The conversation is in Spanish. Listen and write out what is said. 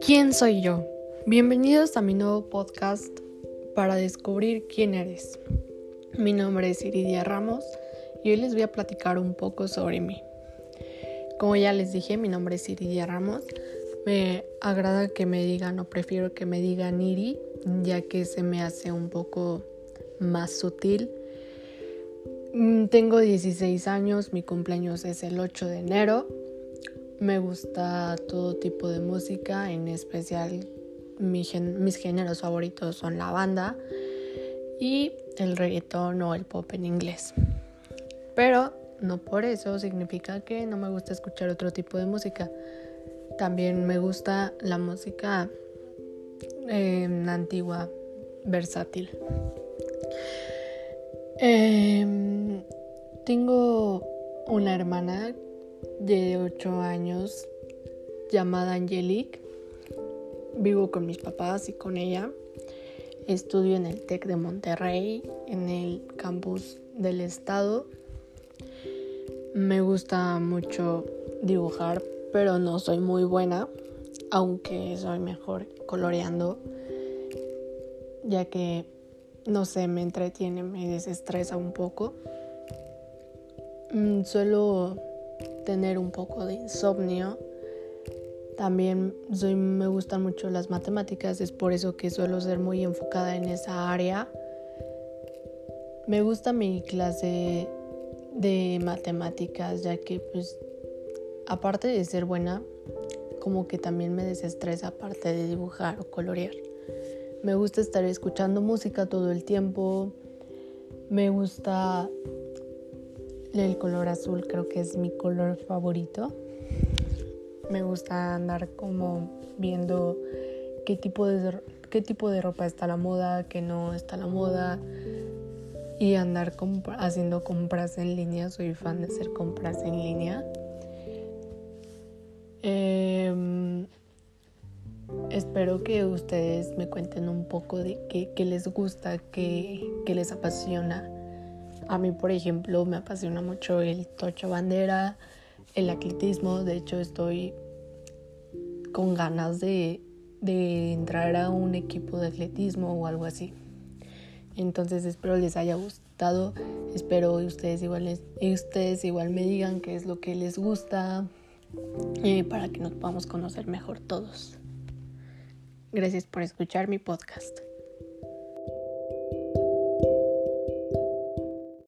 ¿Quién soy yo? Bienvenidos a mi nuevo podcast para descubrir quién eres. Mi nombre es Iridia Ramos y hoy les voy a platicar un poco sobre mí. Como ya les dije, mi nombre es Iridia Ramos. Me agrada que me digan o prefiero que me digan Iri, ya que se me hace un poco más sutil tengo 16 años, mi cumpleaños es el 8 de enero. Me gusta todo tipo de música, en especial mis géneros favoritos son la banda y el reggaetón o el pop en inglés. Pero no por eso significa que no me gusta escuchar otro tipo de música. También me gusta la música em, antigua, versátil. Em, tengo una hermana de 8 años llamada Angelique. Vivo con mis papás y con ella. Estudio en el TEC de Monterrey, en el campus del estado. Me gusta mucho dibujar, pero no soy muy buena, aunque soy mejor coloreando, ya que no sé, me entretiene, me desestresa un poco. Mm, suelo tener un poco de insomnio. También soy, me gustan mucho las matemáticas, es por eso que suelo ser muy enfocada en esa área. Me gusta mi clase de matemáticas, ya que pues aparte de ser buena, como que también me desestresa aparte de dibujar o colorear. Me gusta estar escuchando música todo el tiempo. Me gusta el color azul, creo que es mi color favorito. Me gusta andar como viendo qué tipo de, qué tipo de ropa está a la moda, qué no está a la moda. Y andar haciendo compras en línea. Soy fan de hacer compras en línea. Eh, Espero que ustedes me cuenten un poco de qué, les gusta, qué, les apasiona. A mí, por ejemplo, me apasiona mucho el tocho bandera, el atletismo. De hecho, estoy con ganas de, de entrar a un equipo de atletismo o algo así. Entonces espero les haya gustado. Espero ustedes igual, ustedes igual me digan qué es lo que les gusta eh, para que nos podamos conocer mejor todos. Gracias por escuchar mi podcast.